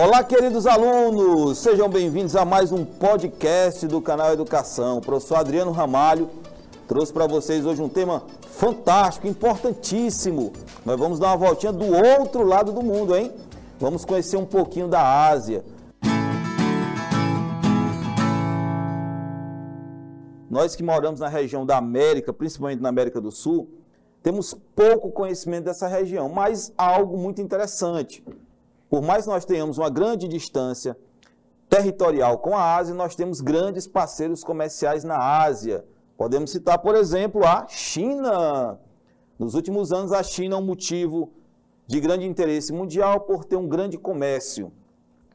Olá, queridos alunos! Sejam bem-vindos a mais um podcast do canal Educação. O professor Adriano Ramalho trouxe para vocês hoje um tema fantástico, importantíssimo. Nós vamos dar uma voltinha do outro lado do mundo, hein? Vamos conhecer um pouquinho da Ásia. Nós que moramos na região da América, principalmente na América do Sul, temos pouco conhecimento dessa região, mas algo muito interessante. Por mais nós tenhamos uma grande distância territorial com a Ásia, nós temos grandes parceiros comerciais na Ásia. Podemos citar, por exemplo, a China. Nos últimos anos, a China é um motivo de grande interesse mundial por ter um grande comércio,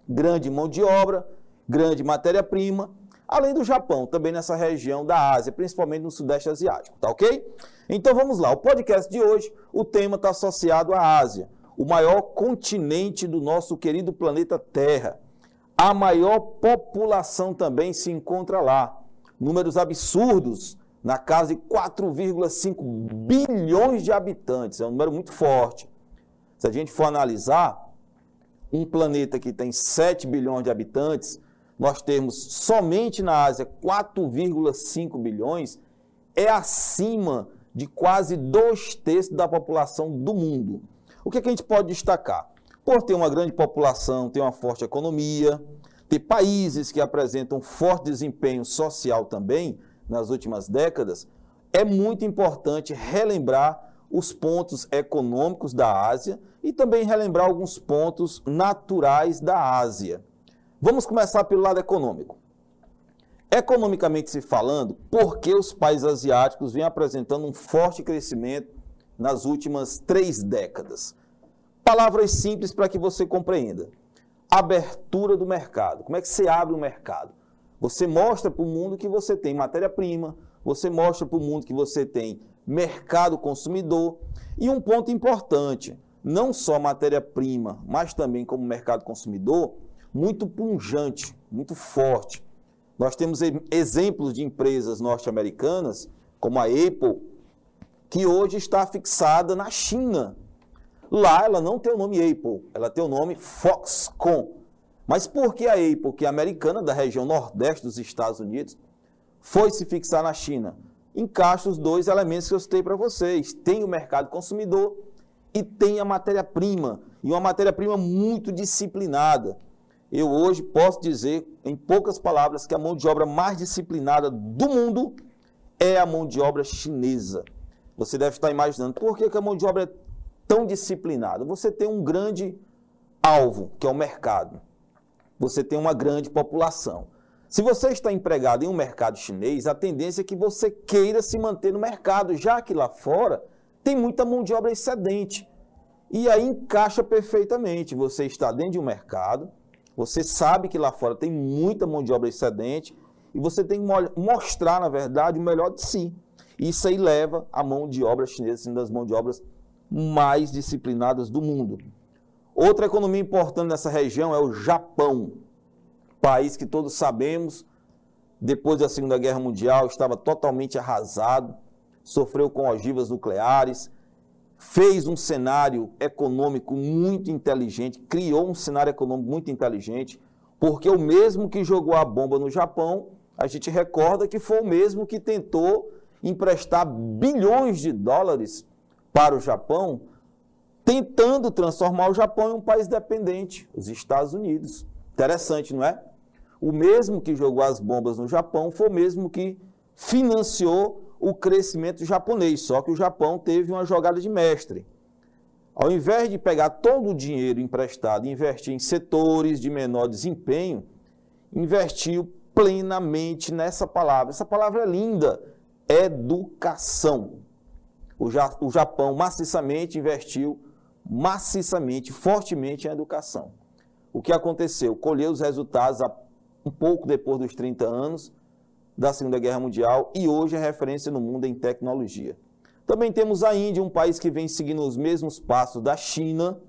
grande mão de obra, grande matéria-prima, além do Japão, também nessa região da Ásia, principalmente no Sudeste Asiático, tá ok? Então vamos lá, o podcast de hoje, o tema está associado à Ásia o maior continente do nosso querido planeta Terra. A maior população também se encontra lá. Números absurdos, na casa de 4,5 bilhões de habitantes. É um número muito forte. Se a gente for analisar, um planeta que tem 7 bilhões de habitantes, nós temos somente na Ásia 4,5 bilhões, é acima de quase dois terços da população do mundo. O que, é que a gente pode destacar? Por ter uma grande população, ter uma forte economia, ter países que apresentam forte desempenho social também nas últimas décadas, é muito importante relembrar os pontos econômicos da Ásia e também relembrar alguns pontos naturais da Ásia. Vamos começar pelo lado econômico. Economicamente se falando, por que os países asiáticos vêm apresentando um forte crescimento nas últimas três décadas. Palavras simples para que você compreenda. Abertura do mercado. Como é que você abre o mercado? Você mostra para o mundo que você tem matéria-prima, você mostra para o mundo que você tem mercado consumidor. E um ponto importante, não só matéria-prima, mas também como mercado consumidor, muito punjante, muito forte. Nós temos exemplos de empresas norte-americanas, como a Apple, que hoje está fixada na China. Lá ela não tem o nome Apple, ela tem o nome Foxconn. Mas por que a Apple, que é americana da região nordeste dos Estados Unidos, foi se fixar na China? Encaixa os dois elementos que eu citei para vocês. Tem o mercado consumidor e tem a matéria-prima. E uma matéria-prima muito disciplinada. Eu hoje posso dizer, em poucas palavras, que a mão de obra mais disciplinada do mundo é a mão de obra chinesa. Você deve estar imaginando por que, a mão de obra é tão disciplinada. Você tem um grande alvo, que é o mercado. Você tem uma grande população. Se você está empregado em um mercado chinês, a tendência é que você queira se manter no mercado, já que lá fora tem muita mão de obra excedente. E aí encaixa perfeitamente. Você está dentro de um mercado, você sabe que lá fora tem muita mão de obra excedente e você tem que mostrar, na verdade, o melhor de si. Isso aí leva a mão de obra chinesa sendo das mãos de obras mais disciplinadas do mundo. Outra economia importante nessa região é o Japão, país que todos sabemos, depois da Segunda Guerra Mundial, estava totalmente arrasado, sofreu com ogivas nucleares, fez um cenário econômico muito inteligente, criou um cenário econômico muito inteligente, porque o mesmo que jogou a bomba no Japão, a gente recorda que foi o mesmo que tentou emprestar bilhões de dólares para o Japão, tentando transformar o Japão em um país dependente, os Estados Unidos. Interessante, não é? O mesmo que jogou as bombas no Japão foi o mesmo que financiou o crescimento japonês, só que o Japão teve uma jogada de mestre. Ao invés de pegar todo o dinheiro emprestado e investir em setores de menor desempenho, investiu plenamente nessa palavra. Essa palavra é linda, educação. O, Japão maciçamente investiu, maciçamente, fortemente em educação. O que aconteceu? Colheu os resultados um pouco depois dos 30 anos da Segunda Guerra Mundial e hoje é referência no mundo em tecnologia. Também temos a Índia, um país que vem seguindo os mesmos passos da China,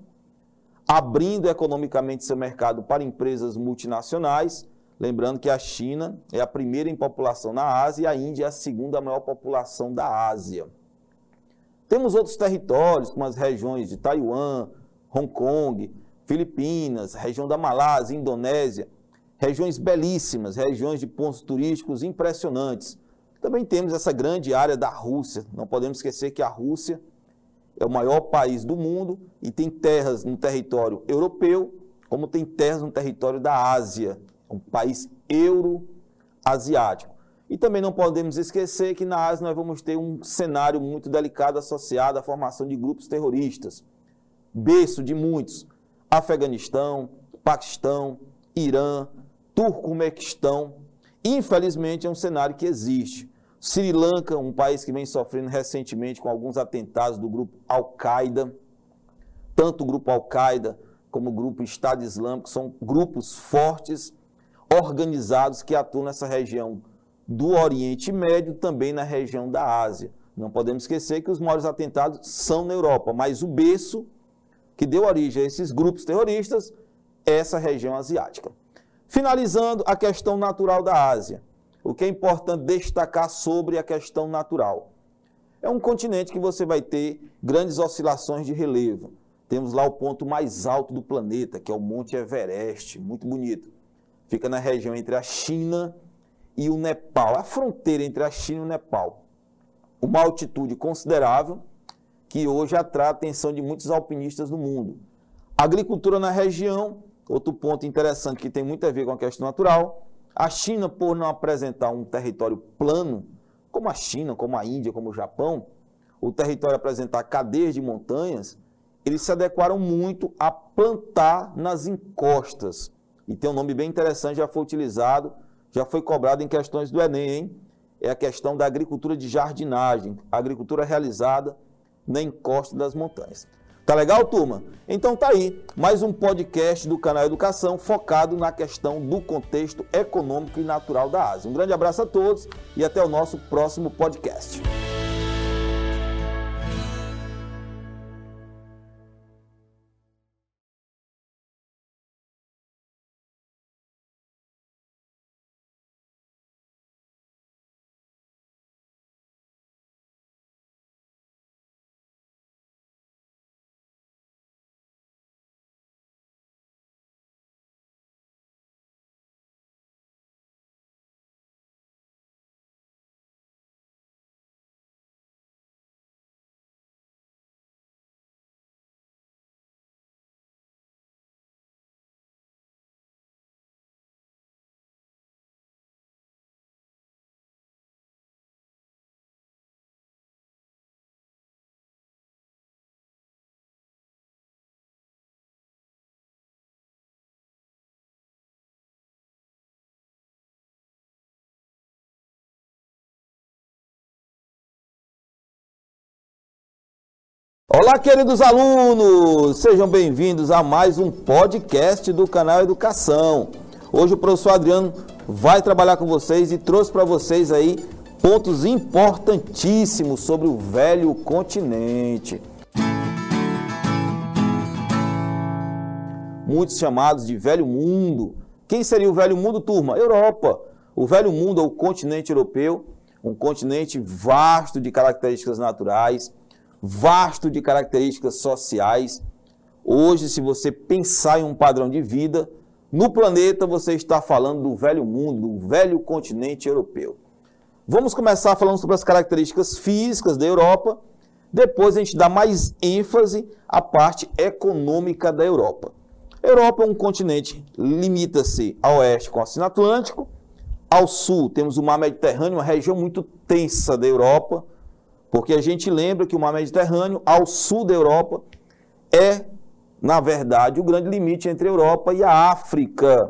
abrindo economicamente seu mercado para empresas multinacionais Lembrando que a China é a primeira em população na Ásia e a Índia é a segunda maior população da Ásia. Temos outros territórios, como as regiões de Taiwan, Hong Kong, Filipinas, região da Malásia, Indonésia, regiões belíssimas, regiões de pontos turísticos impressionantes. Também temos essa grande área da Rússia. Não podemos esquecer que a Rússia é o maior país do mundo e tem terras no território europeu, como tem terras no território da Ásia, um país euro-asiático. E também não podemos esquecer que na Ásia nós vamos ter um cenário muito delicado associado à formação de grupos terroristas. Berço de muitos: Afeganistão, Paquistão, Irã, Turcomequistão. Infelizmente é um cenário que existe. Sri Lanka, um país que vem sofrendo recentemente com alguns atentados do grupo Al-Qaeda. Tanto o grupo Al-Qaeda como o grupo Estado Islâmico são grupos fortes, organizados que atuam nessa região do Oriente Médio, também na região da Ásia. Não podemos esquecer que os maiores atentados são na Europa, mas o berço que deu origem a esses grupos terroristas é essa região asiática. Finalizando a questão natural da Ásia o que é importante destacar sobre a questão natural. É um continente que você vai ter grandes oscilações de relevo. Temos lá o ponto mais alto do planeta, que é o Monte Everest, muito bonito. Fica na região entre a China e o Nepal, a fronteira entre a China e o Nepal. Uma altitude considerável que hoje atrai a atenção de muitos alpinistas no mundo. agricultura na região, outro ponto interessante que tem muito a ver com a questão natural, a China, por não apresentar um território plano, como a China, como a Índia, como o Japão, o território apresentar cadeias de montanhas, eles se adequaram muito a plantar nas encostas. E tem um nome bem interessante, já foi utilizado, já foi cobrado em questões do Enem, hein? É a questão da agricultura de jardinagem, agricultura realizada na encosta das montanhas. Tá legal, turma? Então tá aí, mais um podcast do canal Educação focado na questão do contexto econômico e natural da Ásia. Um grande abraço a todos e até o nosso próximo podcast. Olá, queridos alunos! Sejam bem-vindos a mais um podcast do canal Educação. Hoje o professor Adriano vai trabalhar com vocês e trouxe para vocês aí pontos importantíssimos sobre o velho continente. Muitos chamados de velho mundo. Quem seria o velho mundo, turma? Europa. O velho mundo é o continente europeu, um continente vasto de características naturais vasto de características sociais. Hoje, se você pensar em um padrão de vida, no planeta você está falando do velho mundo, do velho continente europeu. Vamos começar falando sobre as características físicas da Europa, depois a gente dá mais ênfase à parte econômica da Europa. Europa é um continente, limita-se a oeste com o Oceano Atlântico, ao sul temos o Mar Mediterrâneo, uma região muito tensa da Europa, porque a gente lembra que o mar Mediterrâneo, ao sul da Europa, é, na verdade, o grande limite entre a Europa e a África.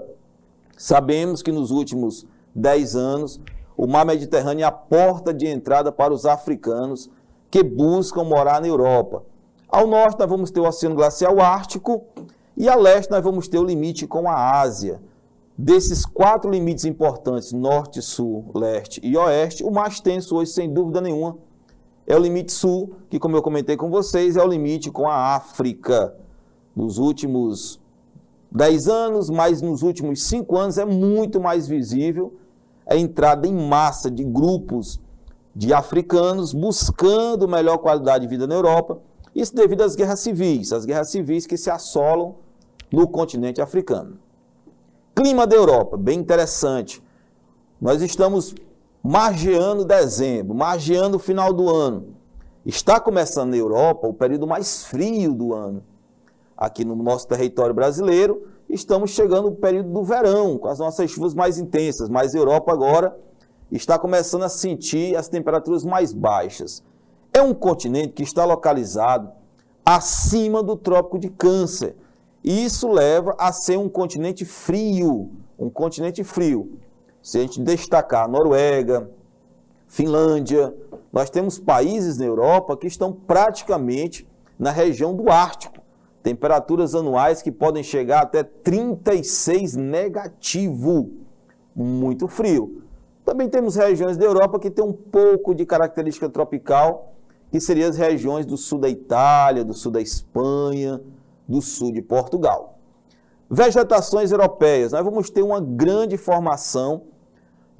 Sabemos que nos últimos 10 anos, o mar Mediterrâneo é a porta de entrada para os africanos que buscam morar na Europa. Ao norte, nós vamos ter o Oceano Glacial Ártico e a leste, nós vamos ter o limite com a Ásia. Desses quatro limites importantes, norte, sul, leste e oeste, o mais tenso hoje, sem dúvida nenhuma, é o limite sul, que, como eu comentei com vocês, é o limite com a África. Nos últimos 10 anos, mas nos últimos 5 anos, é muito mais visível a entrada em massa de grupos de africanos buscando melhor qualidade de vida na Europa. Isso devido às guerras civis, as guerras civis que se assolam no continente africano. Clima da Europa, bem interessante. Nós estamos margeando dezembro, margeando o final do ano. Está começando na Europa o período mais frio do ano. Aqui no nosso território brasileiro, estamos chegando no período do verão, com as nossas chuvas mais intensas, mas a Europa agora está começando a sentir as temperaturas mais baixas. É um continente que está localizado acima do Trópico de Câncer, e isso leva a ser um continente frio, um continente frio. Se a gente destacar Noruega, Finlândia, nós temos países na Europa que estão praticamente na região do Ártico. Temperaturas anuais que podem chegar até 36 negativo, muito frio. Também temos regiões da Europa que têm um pouco de característica tropical, que seriam as regiões do sul da Itália, do sul da Espanha, do sul de Portugal. Vegetações europeias, nós vamos ter uma grande formação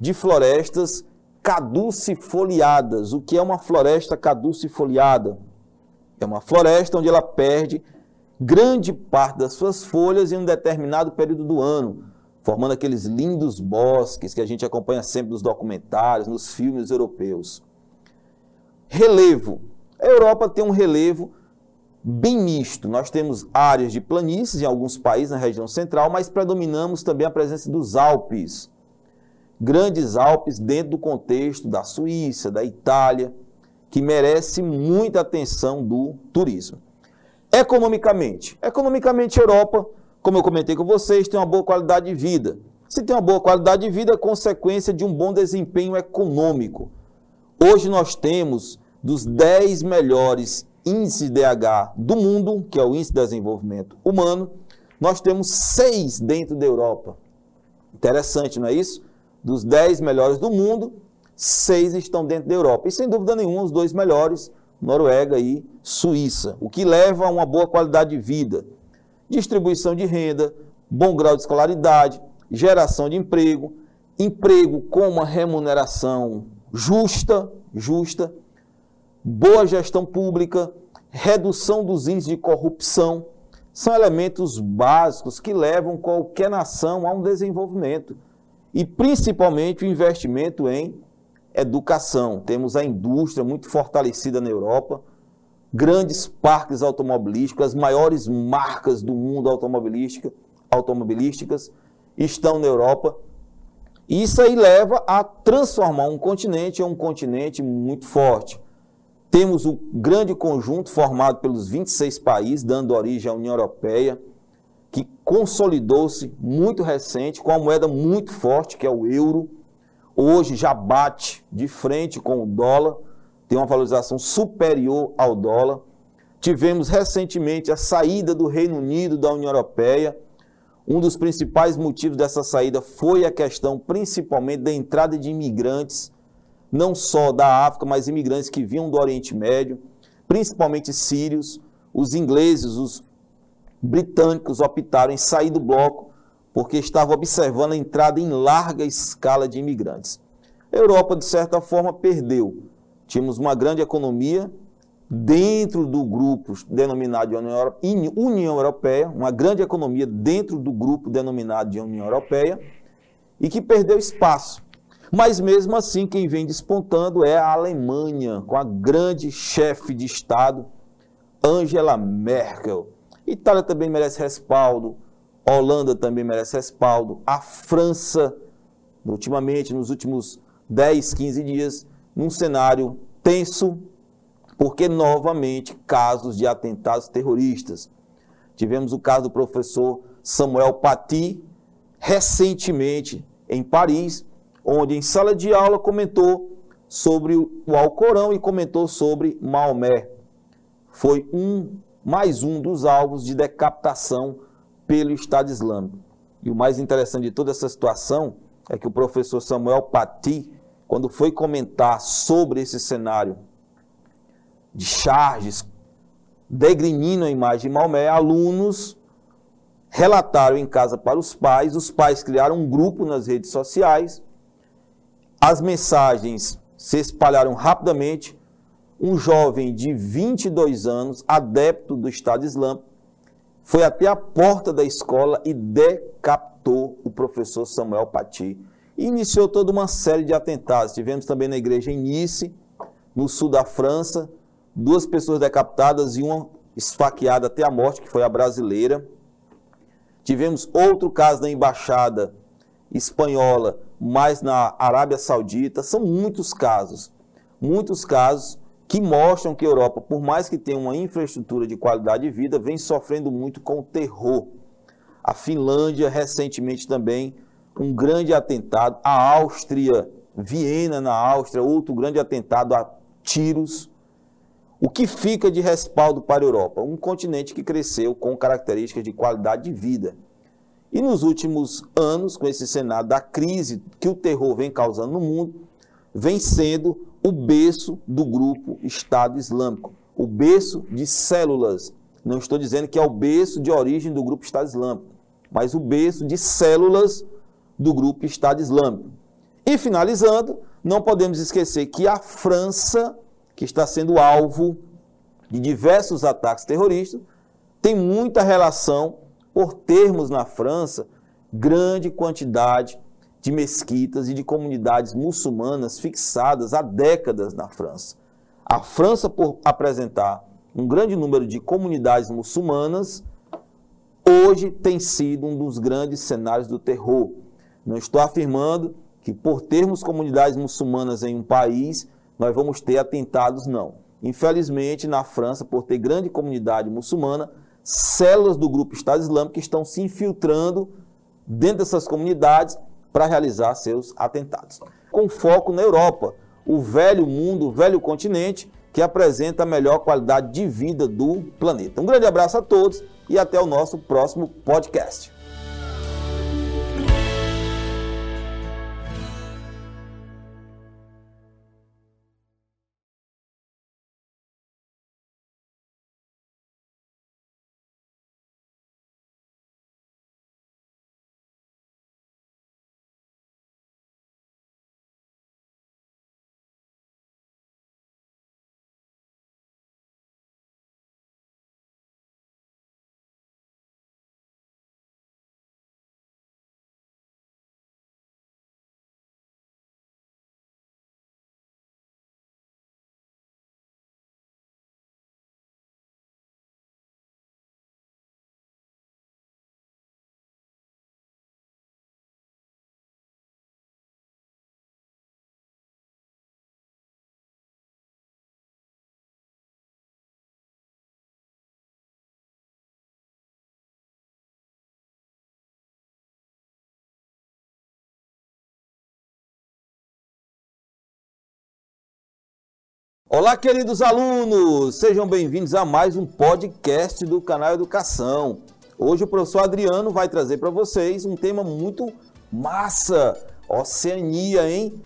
de florestas caducifoliadas. O que é uma floresta caducifoliada? É uma floresta onde ela perde grande parte das suas folhas em um determinado período do ano, formando aqueles lindos bosques que a gente acompanha sempre nos documentários, nos filmes europeus. Relevo. A Europa tem um relevo bem misto. Nós temos áreas de planícies em alguns países na região central, mas predominamos também a presença dos Alpes. Grandes Alpes dentro do contexto da Suíça, da Itália, que merece muita atenção do turismo. Economicamente, economicamente Europa, como eu comentei com vocês, tem uma boa qualidade de vida. Se tem uma boa qualidade de vida, é consequência de um bom desempenho econômico. Hoje nós temos dos 10 melhores índice DH do mundo, que é o Índice de Desenvolvimento Humano, nós temos seis dentro da Europa. Interessante, não é isso? Dos dez melhores do mundo, seis estão dentro da Europa. E sem dúvida nenhuma, os dois melhores, Noruega e Suíça, o que leva a uma boa qualidade de vida, distribuição de renda, bom grau de escolaridade, geração de emprego, emprego com uma remuneração justa, justa, boa gestão pública, redução dos índices de corrupção, são elementos básicos que levam qualquer nação a um desenvolvimento. E principalmente o investimento em educação. Temos a indústria muito fortalecida na Europa, grandes parques automobilísticos, as maiores marcas do mundo automobilística, automobilísticas estão na Europa. Isso aí leva a transformar um continente em um continente muito forte. Temos o grande conjunto formado pelos 26 países, dando origem à União Europeia, que consolidou-se muito recente, com a moeda muito forte, que é o euro. Hoje já bate de frente com o dólar, tem uma valorização superior ao dólar. Tivemos recentemente a saída do Reino Unido da União Europeia. Um dos principais motivos dessa saída foi a questão, principalmente, da entrada de imigrantes não só da África, mas imigrantes que vinham do Oriente Médio, principalmente sírios. Os ingleses, os britânicos optaram em sair do bloco porque estavam observando a entrada em larga escala de imigrantes. A Europa, de certa forma, perdeu. Tínhamos uma grande economia dentro do grupo denominado de União Europeia, uma grande economia dentro do grupo denominado de União Europeia, e que perdeu espaço. Mas mesmo assim, quem vem despontando é a Alemanha, com a grande chefe de Estado, Angela Merkel. Itália também merece respaldo, Holanda também merece respaldo, a França, ultimamente, nos últimos 10, 15 dias, num cenário tenso, porque novamente casos de atentados terroristas. Tivemos o caso do professor Samuel Paty, recentemente em Paris, onde em sala de aula comentou sobre o Alcorão e comentou sobre Maomé. Foi um mais um dos alvos de decapitação pelo Estado Islâmico. E o mais interessante de toda essa situação é que o professor Samuel Paty, quando foi comentar sobre esse cenário de charges, degrinindo a imagem de Maomé, alunos relataram em casa para os pais, os pais criaram um grupo nas redes sociais as mensagens se espalharam rapidamente. Um jovem de 22 anos, adepto do Estado Islâmico, foi até a porta da escola e decapitou o professor Samuel Paty. E iniciou toda uma série de atentados. Tivemos também na igreja em Nice, no sul da França, duas pessoas decapitadas e uma esfaqueada até a morte, que foi a brasileira. Tivemos outro caso na embaixada espanhola, mas na Arábia Saudita. São muitos casos, muitos casos que mostram que a Europa, por mais que tenha uma infraestrutura de qualidade de vida, vem sofrendo muito com o terror. A Finlândia, recentemente também, um grande atentado. A Áustria, Viena, na Áustria, outro grande atentado a tiros. O que fica de respaldo para a Europa? Um continente que cresceu com características de qualidade de vida. E nos últimos anos, com esse cenário da crise que o terror vem causando no mundo, vem sendo o berço do grupo Estado Islâmico, o berço de células. Não estou dizendo que é o berço de origem do grupo Estado Islâmico, mas o berço de células do grupo Estado Islâmico. E finalizando, não podemos esquecer que a França, que está sendo alvo de diversos ataques terroristas, tem muita relação por termos na França grande quantidade de mesquitas e de comunidades muçulmanas fixadas há décadas na França. A França, por apresentar um grande número de comunidades muçulmanas, hoje tem sido um dos grandes cenários do terror. Não estou afirmando que por termos comunidades muçulmanas em um país, nós vamos ter atentados, não. Infelizmente, na França, por ter grande comunidade muçulmana, células do grupo Estado Islâmico estão se infiltrando dentro dessas comunidades para realizar seus atentados. Com foco na Europa, o velho mundo, o velho continente que apresenta a melhor qualidade de vida do planeta. Um grande abraço a todos e até o nosso próximo podcast. Olá, queridos alunos! Sejam bem-vindos a mais um podcast do canal Educação. Hoje o professor Adriano vai trazer para vocês um tema muito massa: Oceania, hein?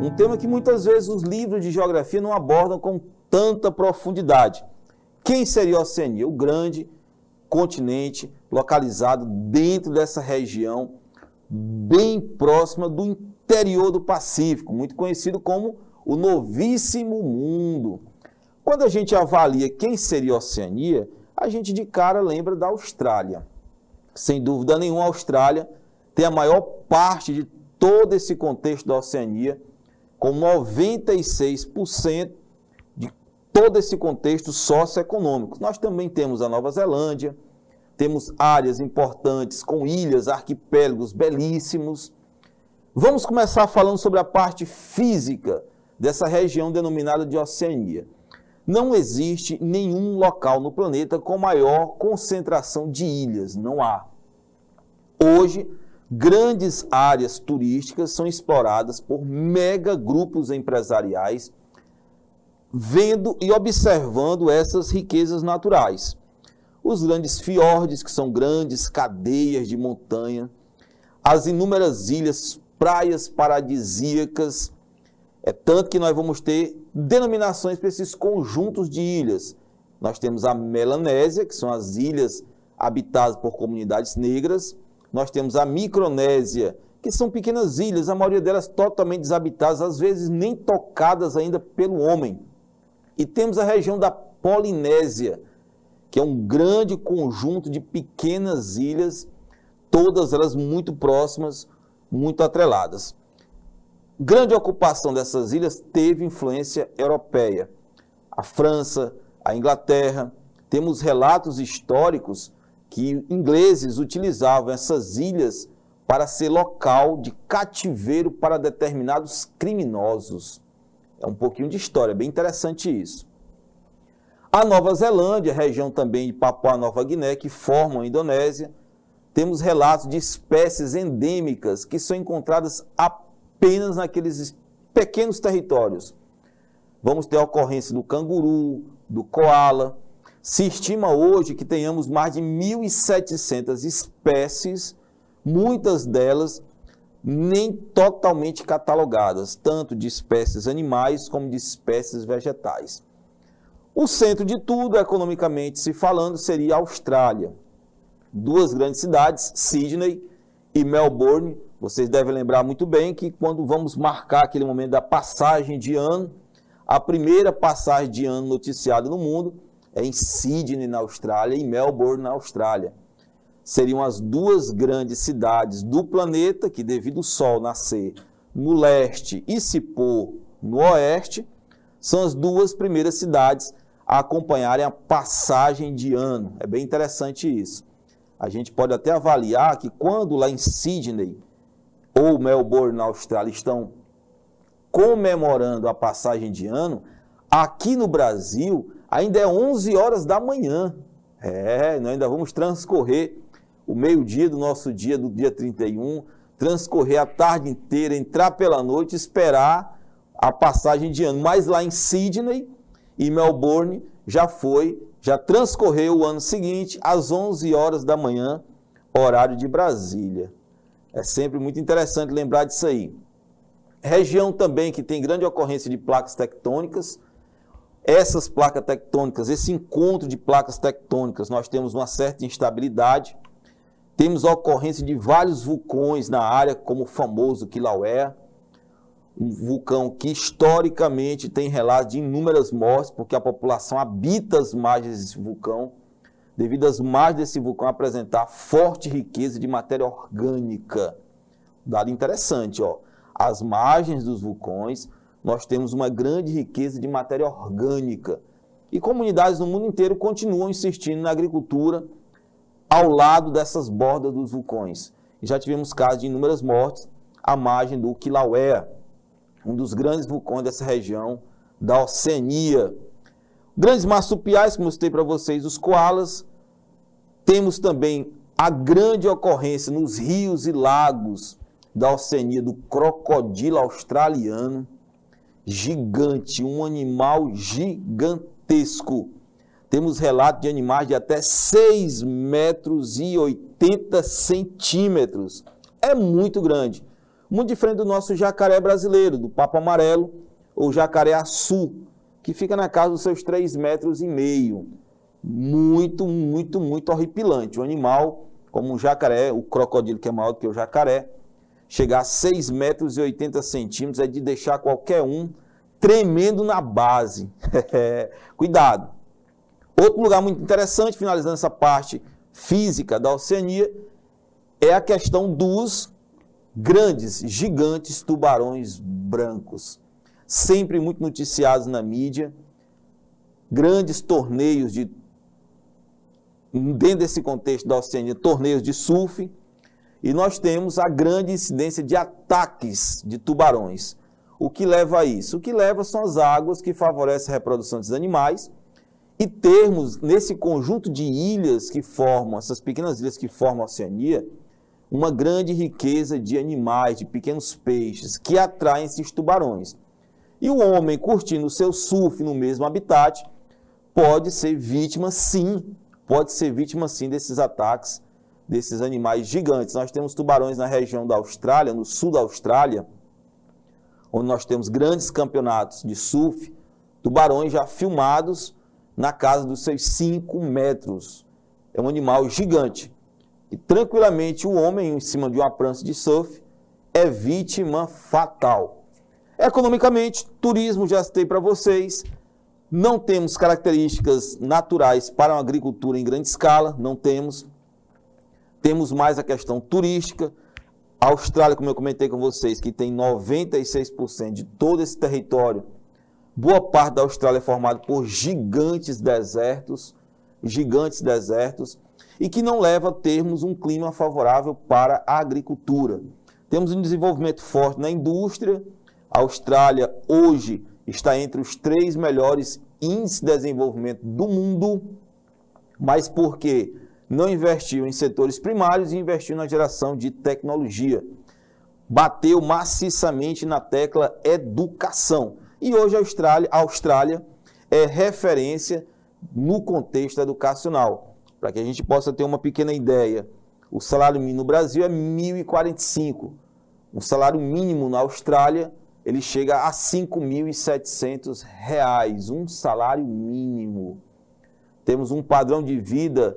Um tema que muitas vezes os livros de geografia não abordam com tanta profundidade. Quem seria a Oceania? O grande continente localizado dentro dessa região bem próxima do interior do Pacífico, muito conhecido como o Novíssimo Mundo. Quando a gente avalia quem seria a Oceania, a gente de cara lembra da Austrália. Sem dúvida nenhuma, a Austrália tem a maior parte de todo esse contexto da Oceania, com 96% de todo esse contexto socioeconômico. Nós também temos a Nova Zelândia, temos áreas importantes com ilhas, arquipélagos belíssimos, Vamos começar falando sobre a parte física dessa região denominada de Oceania. Não existe nenhum local no planeta com maior concentração de ilhas, não há. Hoje, grandes áreas turísticas são exploradas por mega grupos empresariais, vendo e observando essas riquezas naturais. Os grandes fiordes, que são grandes cadeias de montanha, as inúmeras ilhas praias paradisíacas. É tanto que nós vamos ter denominações para esses conjuntos de ilhas. Nós temos a Melanésia, que são as ilhas habitadas por comunidades negras. Nós temos a Micronésia, que são pequenas ilhas, a maioria delas totalmente desabitadas, às vezes nem tocadas ainda pelo homem. E temos a região da Polinésia, que é um grande conjunto de pequenas ilhas, todas elas muito próximas, muito atreladas. Grande ocupação dessas ilhas teve influência europeia. A França, a Inglaterra, temos relatos históricos que ingleses utilizavam essas ilhas para ser local de cativeiro para determinados criminosos. É um pouquinho de história, bem interessante isso. A Nova Zelândia, região também de Papua Nova Guiné, que formam a Indonésia, temos relatos de espécies endêmicas que são encontradas apenas naqueles pequenos territórios. Vamos ter a ocorrência do canguru, do koala. Se estima hoje que tenhamos mais de 1.700 espécies muitas delas nem totalmente catalogadas, tanto de espécies animais como de espécies vegetais. O centro de tudo, economicamente se falando, seria a Austrália. Duas grandes cidades, Sydney e Melbourne. Vocês devem lembrar muito bem que quando vamos marcar aquele momento da passagem de ano, a primeira passagem de ano noticiada no mundo é em Sydney, na Austrália, e Melbourne, na Austrália seriam as duas grandes cidades do planeta que, devido ao Sol nascer no leste e se pôr no oeste, são as duas primeiras cidades a acompanharem a passagem de ano. É bem interessante isso. A gente pode até avaliar que quando lá em Sydney ou Melbourne, na Austrália, estão comemorando a passagem de ano, aqui no Brasil ainda é 11 horas da manhã. É, nós ainda vamos transcorrer o meio-dia do nosso dia, do dia 31, transcorrer a tarde inteira, entrar pela noite, esperar a passagem de ano. Mas lá em Sydney e Melbourne já foi, já transcorreu o ano seguinte, às 11 horas da manhã, horário de Brasília. É sempre muito interessante lembrar disso aí. Região também que tem grande ocorrência de placas tectônicas. Essas placas tectônicas, esse encontro de placas tectônicas, nós temos uma certa instabilidade temos a ocorrência de vários vulcões na área, como o famoso Kilauea, um vulcão que historicamente tem relatos de inúmeras mortes, porque a população habita as margens desse vulcão, devido às margens desse vulcão apresentar forte riqueza de matéria orgânica. Dado interessante, ó. As margens dos vulcões, nós temos uma grande riqueza de matéria orgânica. E comunidades no mundo inteiro continuam insistindo na agricultura ao lado dessas bordas dos vulcões. E já tivemos casos de inúmeras mortes à margem do Kilauea, um dos grandes vulcões dessa região da Oceania. Grandes marsupiais, eu citei para vocês, os koalas. Temos também a grande ocorrência nos rios e lagos da Oceania do crocodilo australiano, gigante, um animal gigantesco. Temos relatos de animais de até 6 metros e 80 centímetros. É muito grande. Muito diferente do nosso jacaré brasileiro, do papo amarelo ou jacaré açu, que fica na casa dos seus 3 metros e meio. Muito, muito, muito horripilante. O animal, como o jacaré, o crocodilo que é maior do que o jacaré, chegar a 6 metros e 80 centímetros é de deixar qualquer um tremendo na base. Cuidado! Outro lugar muito interessante, finalizando essa parte física da Oceania, é a questão dos grandes, gigantes tubarões brancos. Sempre muito noticiados na mídia, grandes torneios de dentro desse contexto da Oceania, torneios de surf, e nós temos a grande incidência de ataques de tubarões. O que leva a isso? O que leva são as águas que favorecem a reprodução dos animais, e termos nesse conjunto de ilhas que formam, essas pequenas ilhas que formam a Oceania, uma grande riqueza de animais, de pequenos peixes que atraem esses tubarões. E o homem curtindo o seu surf no mesmo habitat pode ser vítima sim, pode ser vítima sim desses ataques desses animais gigantes. Nós temos tubarões na região da Austrália, no sul da Austrália, onde nós temos grandes campeonatos de surf, tubarões já filmados na casa dos seus 5 metros. É um animal gigante. E tranquilamente o homem, em cima de uma prancha de surf, é vítima fatal. Economicamente, turismo, já citei para vocês, Não temos características naturais para uma agricultura em grande escala, não temos. Temos mais a questão turística. A Austrália, como eu comentei com vocês, que tem 96% de todo esse território, boa parte da Austrália é formada por gigantes desertos, gigantes desertos, e que não leva a termos um clima favorável para a agricultura. Temos um desenvolvimento forte na indústria. A Austrália hoje está entre os três melhores índices de desenvolvimento do mundo, mas porque não investiu em setores primários e investiu na geração de tecnologia. Bateu maciçamente na tecla educação. E hoje a Austrália, a Austrália é referência no contexto educacional. Para que a gente possa ter uma pequena ideia, o salário mínimo no Brasil é 1.045. O salário mínimo na Austrália, ele chega a R$ 5.700, um salário mínimo. Temos um padrão de vida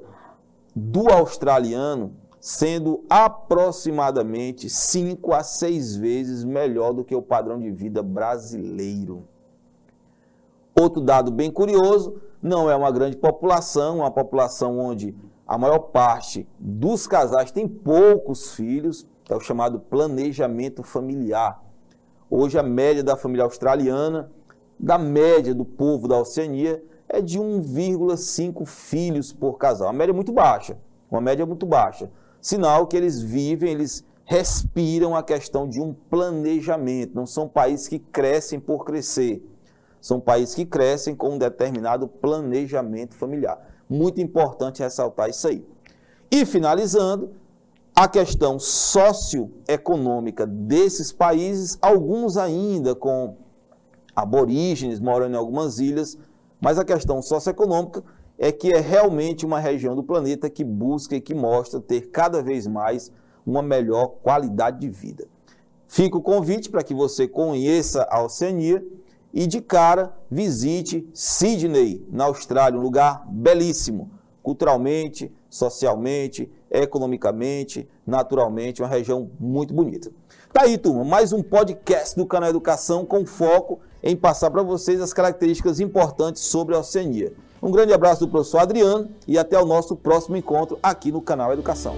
do australiano sendo aproximadamente 5 a 6 vezes melhor do que o padrão de vida brasileiro. Outro dado bem curioso, não é uma grande população, uma população onde a maior parte dos casais tem poucos filhos, é o chamado planejamento familiar. Hoje a média da família australiana, da média do povo da Oceania, é de 1,5 filhos por casal. Uma média muito baixa, uma média muito baixa. Sinal que eles vivem, eles respiram a questão de um planejamento. Não são países que crescem por crescer são países que crescem com um determinado planejamento familiar. Muito importante ressaltar isso aí. E finalizando, a questão socioeconômica desses países, alguns ainda com aborígenes morando em algumas ilhas, mas a questão socioeconômica é que é realmente uma região do planeta que busca e que mostra ter cada vez mais uma melhor qualidade de vida. Fica o convite para que você conheça a Oceania e de cara visite Sydney, na Austrália, um lugar belíssimo, culturalmente, socialmente, economicamente, naturalmente, uma região muito bonita. Tá aí, turma, mais um podcast do canal Educação com foco em passar para vocês as características importantes sobre a Oceania. Um grande abraço do professor Adriano e até o nosso próximo encontro aqui no canal Educação.